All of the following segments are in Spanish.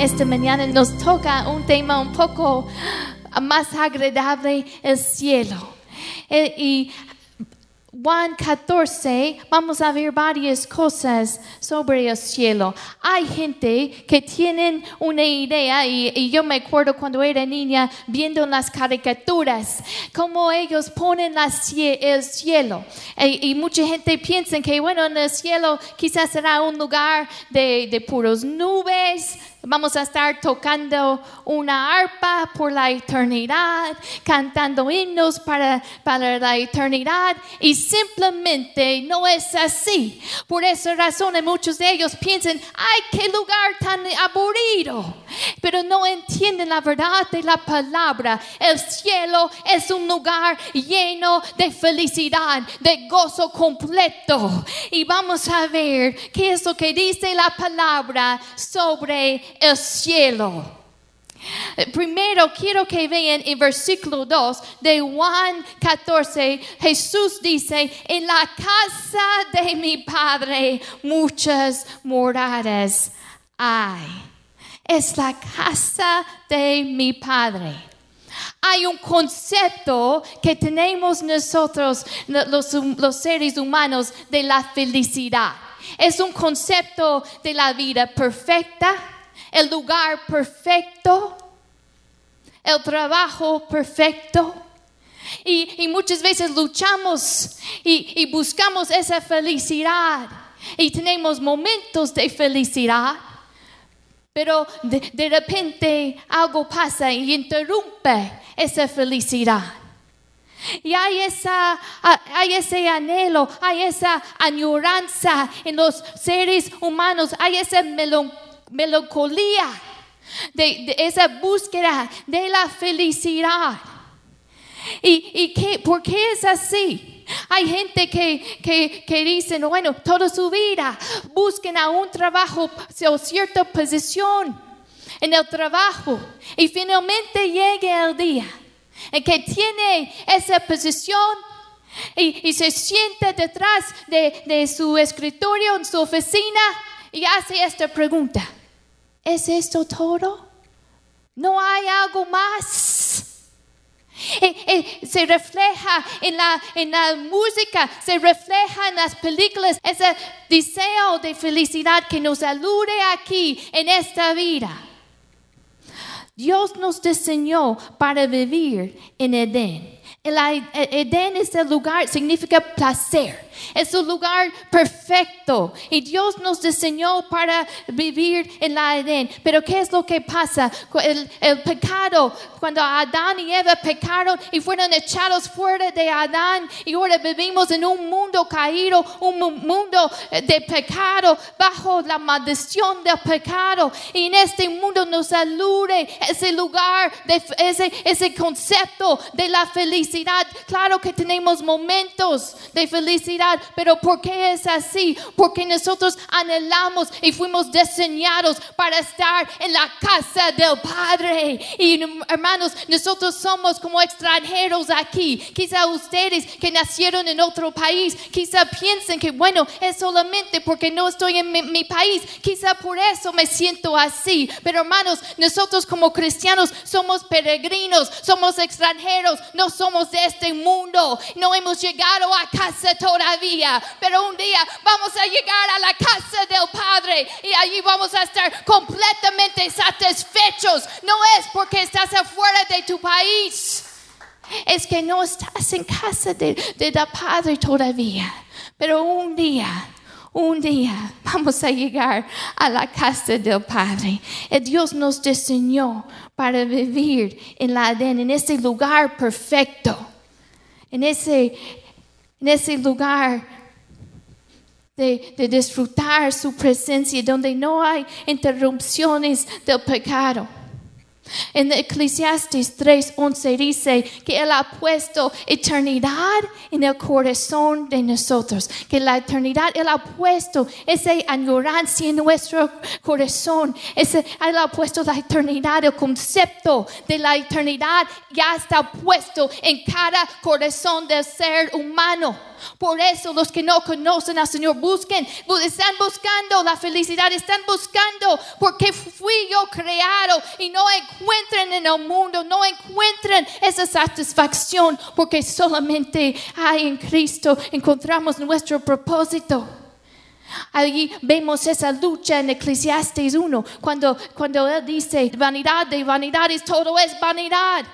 esta mañana nos toca un tema un poco más agradable, el cielo. Eh, y Juan 14, vamos a ver varias cosas sobre el cielo. Hay gente que tienen una idea, y, yo me acuerdo cuando era niña viendo las caricaturas, cómo ellos ponen el cielo. E, y, mucha gente piensa que, bueno, en el cielo quizás será un lugar de, de puros nubes, Vamos a estar tocando una arpa por la eternidad, cantando himnos para, para la eternidad y simplemente no es así. Por esa razón muchos de ellos piensan, ay, qué lugar tan aburrido, pero no entienden la verdad de la palabra. El cielo es un lugar lleno de felicidad, de gozo completo. Y vamos a ver qué es lo que dice la palabra sobre el cielo. Primero quiero que vean en versículo 2 de Juan 14, Jesús dice, en la casa de mi Padre muchas moradas hay. Es la casa de mi Padre. Hay un concepto que tenemos nosotros, los, los seres humanos, de la felicidad. Es un concepto de la vida perfecta el lugar perfecto, el trabajo perfecto. Y, muchas veces luchamos y, buscamos esa felicidad y tenemos momentos de felicidad, pero de, repente algo pasa y interrumpe esa felicidad. Y hay, esa, hay ese anhelo, hay esa añoranza en los seres humanos, hay esa melancolía melancolía, de, esa búsqueda de la felicidad. ¿Y, y qué, por qué es así? Hay gente que, que, que dicen, bueno, toda su vida busquen a un trabajo o cierta posición en el trabajo y finalmente llega el día en que tiene esa posición y, y se siente detrás de, de su escritorio en su oficina y hace esta pregunta. ¿Es esto todo? ¿No hay algo más? Eh, eh, se refleja en la, en la música, se refleja en las películas, ese deseo de felicidad que nos alude aquí en esta vida. Dios nos diseñó para vivir en Edén. El Edén es el lugar, significa placer. Es un lugar perfecto y Dios nos diseñó para vivir en la Edén. Pero ¿qué es lo que pasa? El, pecado, cuando Adán y Eva pecaron y fueron echados fuera de Adán y ahora vivimos en un mundo caído, un mundo de pecado, bajo la maldición del pecado. Y en este mundo nos alude ese lugar, de, ese, ese concepto de la felicidad. Claro que tenemos momentos de felicidad pero ¿por qué es así? Porque nosotros anhelamos y fuimos diseñados para estar en la casa del Padre. Y hermanos, nosotros somos como extranjeros aquí. Quizá ustedes que nacieron en otro país, quizá piensen que bueno, es solamente porque no estoy en mi, mi país. Quizá por eso me siento así. Pero hermanos, nosotros como cristianos somos peregrinos, somos extranjeros, no somos de este mundo. No hemos llegado a casa todavía pero un día vamos a llegar a la casa del Padre y allí vamos a estar completamente satisfechos. No es porque estás afuera de tu país, es que no estás en casa de, de Padre todavía, pero un día un día vamos a llegar a la casa del Padre. Dios nos diseñó para vivir en la Edén, en ese lugar perfecto, en ese en ese lugar de, de, disfrutar su presencia, donde no hay interrupciones del pecado. En Eclesiastes 3:11 dice que Él ha puesto eternidad en el corazón de nosotros, que la eternidad Él ha puesto esa añorancia en nuestro corazón, ese, Él ha puesto la eternidad, el concepto de la eternidad ya está puesto en cada corazón del ser humano. Por eso los que no conocen al Señor busquen, bu- están buscando la felicidad, están buscando porque fui yo creado y no encuentran en el mundo, no encuentran esa satisfacción porque solamente hay en Cristo encontramos nuestro propósito. Allí vemos esa lucha en Eclesiastes 1, cuando, cuando él dice, vanidad de vanidades, todo es vanidad.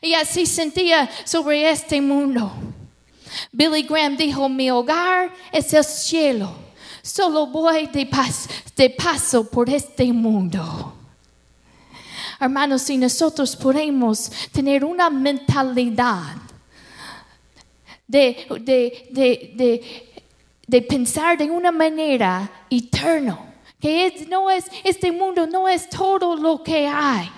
Y así sentía sobre este mundo. Billy Graham dijo, mi hogar es el cielo, solo voy de paso por este mundo. Hermanos, si nosotros podemos tener una mentalidad de, de, de, de, pensar de una manera eterna, que no es, este mundo no es todo lo que hay.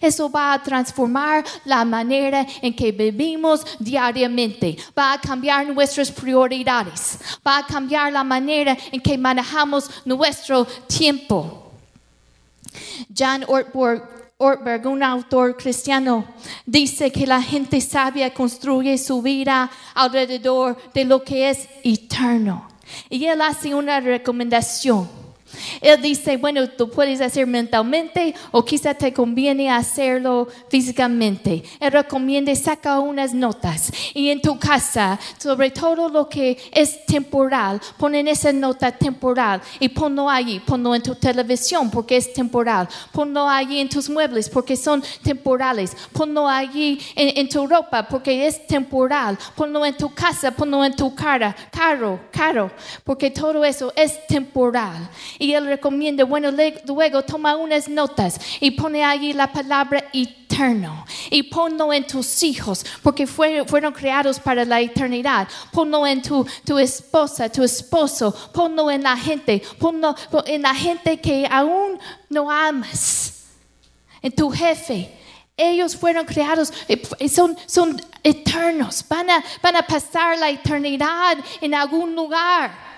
Eso va a transformar la manera en que vivimos diariamente. Va a cambiar nuestras prioridades. Va a cambiar la manera en que manejamos nuestro tiempo. John Ortberg, Ortberg, un autor cristiano, dice que la gente sabia construye su vida alrededor de lo que es eterno. Y él hace una recomendación. Él dice, bueno, tú puedes hacer mentalmente o quizá te conviene hacerlo físicamente. Él recomienda saca unas notas y en tu casa, sobre todo lo que es temporal, ponen esa nota temporal y ponlo allí, ponlo en tu televisión porque es temporal, ponlo allí en tus muebles porque son temporales, ponlo allí en, en tu ropa porque es temporal, ponlo en tu casa, ponlo en tu cara, carro, carro, porque todo eso es temporal. Y recomienda, bueno, luego toma unas notas y pone allí la palabra eterno. Y ponlo en tus hijos porque fue- fueron creados para la eternidad. Ponlo en tu, tu esposa, tu esposo, ponlo en la gente, ponlo en la gente que aún no amas, en tu jefe. Ellos fueron creados, eh, son, son eternos, van a, van a pasar la eternidad en algún lugar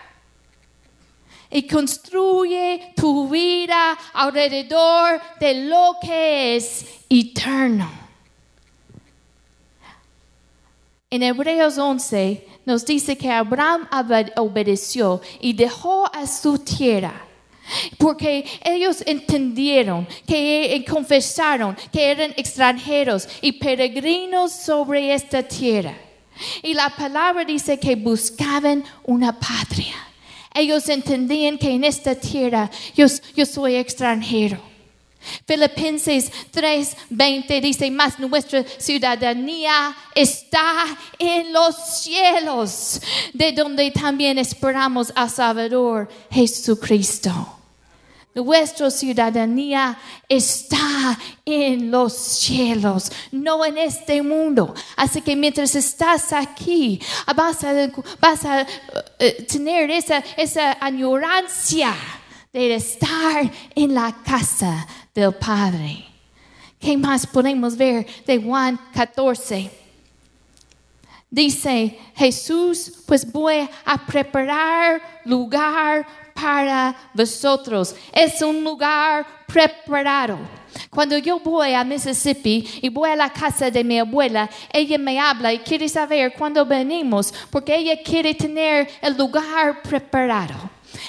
y construye tu vida alrededor de lo que es eterno. En Hebreos 11 nos dice que Abraham obed- obedeció y dejó a su tierra. Porque ellos entendieron que y confesaron que eran extranjeros y peregrinos sobre esta tierra. Y la palabra dice que buscaban una patria. Ellos entendían que en esta tierra yo, soy extranjero. Filipenses 3:20 dice, más nuestra ciudadanía está en los cielos, de donde también esperamos al Salvador Jesucristo. Nuestra ciudadanía está en los cielos, no en este mundo. Así que mientras estás aquí, vas a, vas a eh, tener esa, esa añorancia de estar en la casa del Padre. ¿Qué más podemos ver de Juan 14? Dice Jesús, pues voy a preparar lugar para vosotros. Es un lugar preparado. Cuando yo voy a Mississippi y voy a la casa de mi abuela, ella me habla y quiere saber cuándo venimos, porque ella quiere tener el lugar preparado.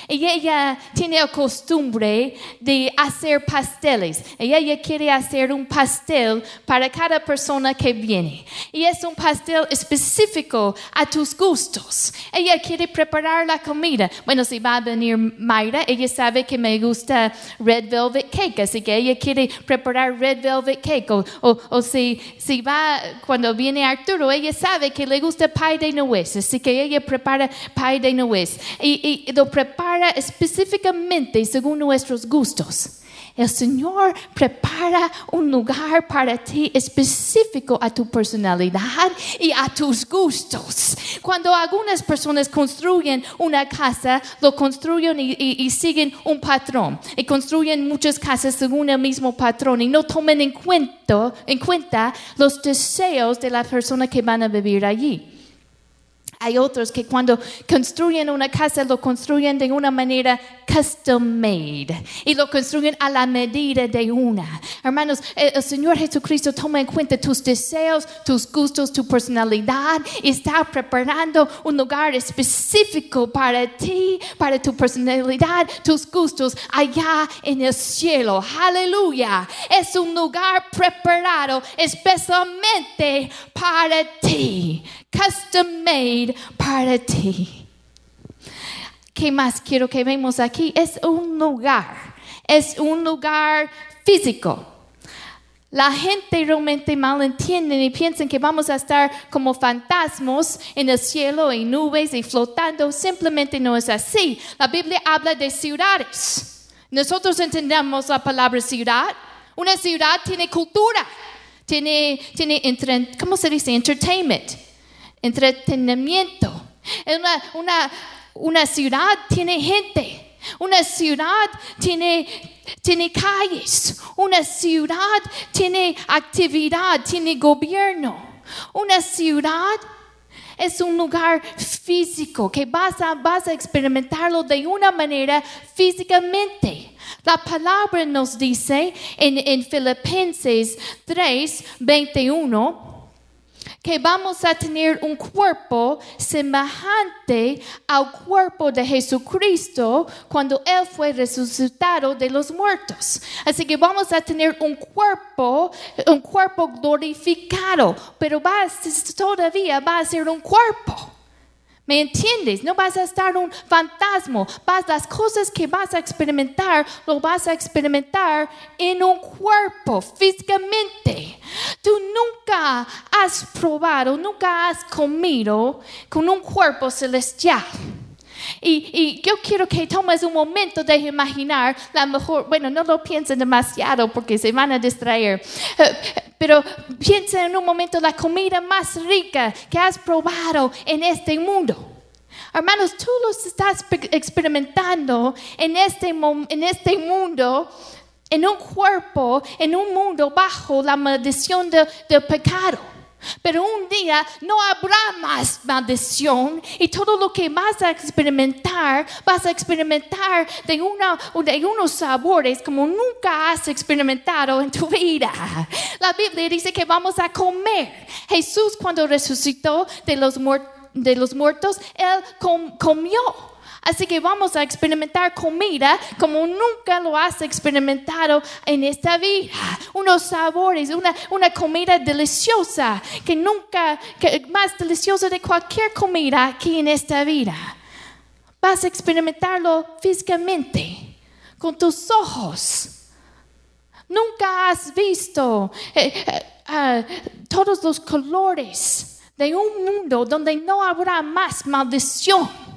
Y ella tiene la costumbre de hacer pasteles. Y ella quiere hacer un pastel para cada persona que viene. Y es un pastel específico a tus gustos. Ella quiere preparar la comida. Bueno, si va a venir Mayra, ella sabe que me gusta red velvet cake. Así que ella quiere preparar red velvet cake. O, o, o si, si va, cuando viene Arturo, ella sabe que le gusta pie de nuez. Así que ella prepara pie de nuez. Y, y lo prepara específicamente según nuestros gustos. El Señor prepara un lugar para ti específico a tu personalidad y a tus gustos. Cuando algunas personas construyen una casa, lo construyen y siguen un patrón. Y construyen muchas casas según el mismo patrón y no toman en cuenta, en cuenta los deseos de la persona que van a vivir allí. Hay otros que cuando construyen una casa lo construyen de una manera custom made y lo construyen a la medida de una. Hermanos, el, el Señor Jesucristo toma en cuenta tus deseos, tus gustos, tu personalidad y está preparando un lugar específico para ti, para tu personalidad, tus gustos allá en el cielo. Aleluya. Es un lugar preparado especialmente para ti. Custom made para ti. ¿Qué más quiero que vemos aquí? Es un lugar. Es un lugar físico. La gente realmente malentiende y piensan que vamos a estar como fantasmas en el cielo, en nubes y flotando. Simplemente no es así. La Biblia habla de ciudades. Nosotros entendemos la palabra ciudad. Una ciudad tiene cultura, tiene, tiene ¿cómo se dice? Entertainment, entretenimiento. Una, una, una ciudad tiene gente. Una ciudad tiene, tiene calles. Una ciudad tiene actividad, tiene gobierno. Una ciudad es un lugar físico que vas a, vas a experimentarlo de una manera físicamente. La palabra nos dice en, en Filipenses 3, 21 que vamos a tener un cuerpo semejante al cuerpo de Jesucristo cuando Él fue resucitado de los muertos. Así que vamos a tener un cuerpo, un cuerpo glorificado, pero va a- todavía va a ser un cuerpo. ¿Me entiendes? No vas a estar un fantasma. Vas, las cosas que vas a experimentar, lo vas a experimentar en un cuerpo, físicamente. Tú nunca has probado, nunca has comido con un cuerpo celestial. Y, y yo quiero que tomes un momento de imaginar, la mejor, bueno, no lo piensen demasiado porque se van a distraer, Eh, pero piensa en un momento la comida más rica que has probado en este mundo. Hermanos, tú lo estás pe- experimentando en este, en este mundo, en un cuerpo, en un mundo bajo la maldición de- del pecado. Pero un día no habrá más maldición y todo lo que vas a experimentar, vas a experimentar de, una, de unos sabores como nunca has experimentado en tu vida. La Biblia dice que vamos a comer. Jesús cuando resucitó de los, de los muertos, Él com- comió. Así que vamos a experimentar comida como nunca lo has experimentado en esta vida. Unos sabores, una, una comida deliciosa que nunca, que más deliciosa de cualquier comida aquí en esta vida. Vas a experimentarlo físicamente, con tus ojos. Nunca has visto eh, eh, ah, todos los colores de un mundo donde no habrá más maldición.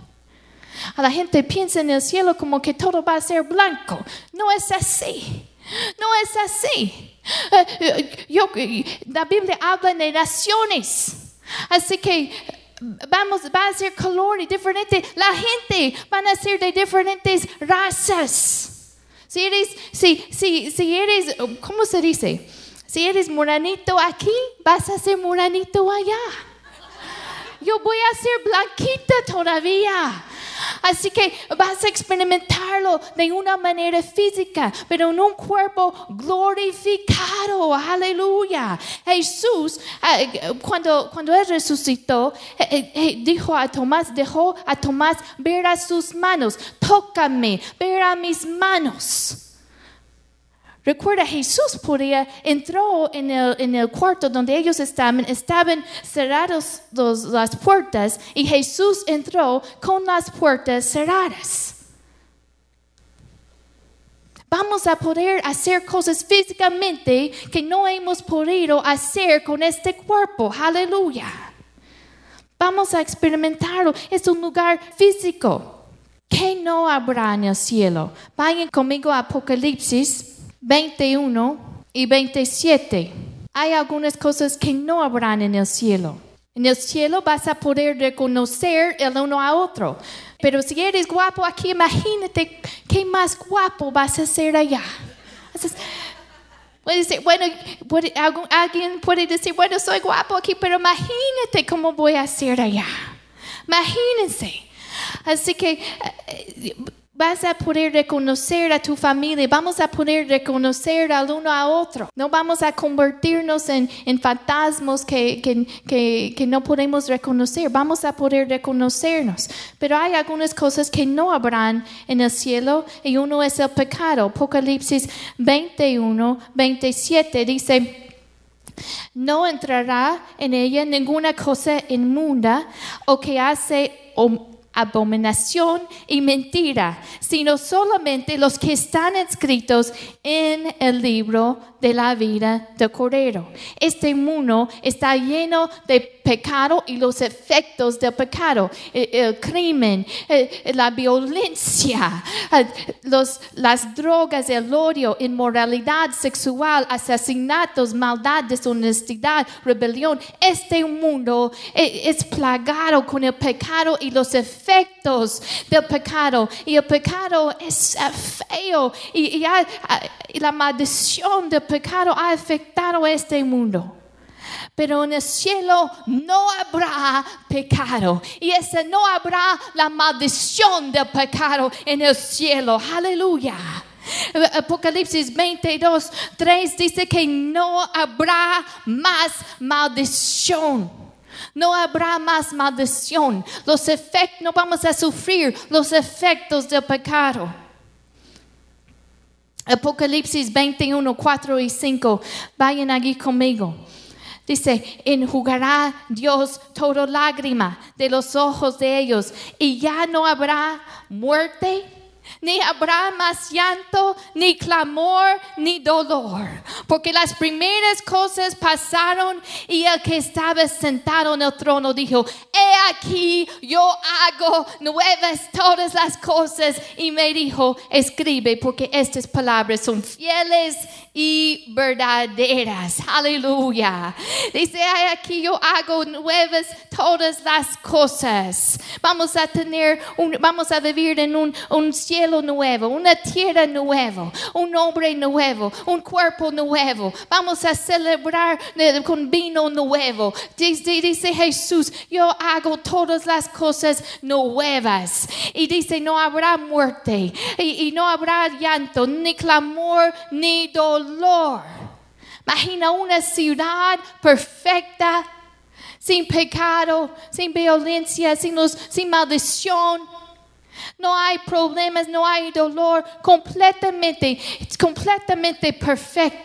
A la gente piensa en el cielo como que todo va a ser blanco. No es así. No es así. Eh, eh, yo- la Biblia habla de naciones. Así que vamos, va a ser color y diferente. La gente van a ser de diferentes razas. Si eres, si, si, si eres, ¿cómo se dice? Si eres moranito aquí, vas a ser moranito allá. Yo voy a ser blanquita todavía. Así que vas a experimentarlo de una manera física, pero en un cuerpo glorificado. Aleluya. Jesús, eh, cuando, cuando él resucitó, eh, eh, eh, dijo a Tomás, dejó a Tomás ver a sus manos, tócame, ver a mis manos. Recuerda, Jesús podía, entró en el, en el cuarto donde ellos estaban, estaban cerradas las puertas y Jesús entró con las puertas cerradas. Vamos a poder hacer cosas físicamente que no hemos podido hacer con este cuerpo. Aleluya. Vamos a experimentarlo. Es un lugar físico. que no habrá en el cielo? Vayan conmigo a Apocalipsis 21 y 27. Hay algunas cosas que no habrán en el cielo. En el cielo vas a poder reconocer el uno a otro. Pero si eres guapo aquí, imagínate qué más guapo vas a ser allá. Puede decir, bueno, alguien puede decir, bueno, soy guapo aquí, pero imagínate cómo voy a ser allá. Imagínense. Así que eh, vas a poder reconocer a tu familia, vamos a poder reconocer al uno a otro. No vamos a convertirnos en, en fantasmas que, que, que, que no podemos reconocer, vamos a poder reconocernos. Pero hay algunas cosas que no habrán en el cielo y uno es el pecado. Apocalipsis 21, 27 dice... No entrará en ella ninguna cosa inmunda o que hace o- abominación y mentira, sino solamente los que están escritos en el libro de la vida del Cordero. Este mundo está lleno de pecado y los efectos del pecado, el, el crimen, eh, la violencia, las drogas, el odio, inmoralidad sexual, asesinatos, maldad, deshonestidad, rebelión. Este mundo es plagado con el pecado y los efectos del pecado. Y el pecado es eh, feo y, y la maldición del pecado ha afectado a este mundo. Pero en el cielo no habrá pecado. Y ese no habrá la maldición del pecado en el cielo. Aleluya. Apocalipsis 22, 3 dice que no habrá más maldición. No habrá más maldición. Los efectos, no vamos a sufrir los efectos del pecado. Apocalipsis 21, 4 y 5. Vayan aquí conmigo. Dice, enjugará Dios toda lágrima de los ojos de ellos y ya no habrá muerte, ni habrá más llanto, ni clamor, ni dolor, porque las primeras cosas pasaron y el que estaba sentado en el trono dijo, he aquí yo hago nuevas todas las cosas. Y me dijo, escribe porque estas palabras son fieles y verdaderas. Aleluya. Dice, "He aquí yo hago nuevas todas las cosas. Vamos a tener, un, vamos a vivir en un, un cielo nuevo, una tierra nueva, un hombre nuevo, un cuerpo nuevo. Vamos a celebrar eh, con vino nuevo. Dice, dice Jesús, yo hago todas las cosas nuevas. Y dice, no habrá muerte y, y no habrá llanto, ni clamor, ni dolor. Imagina una ciudad perfecta, sin pecado, sin violencia, sin, los- maldición. No hay problemas, no hay dolor, completamente, completamente perfecto.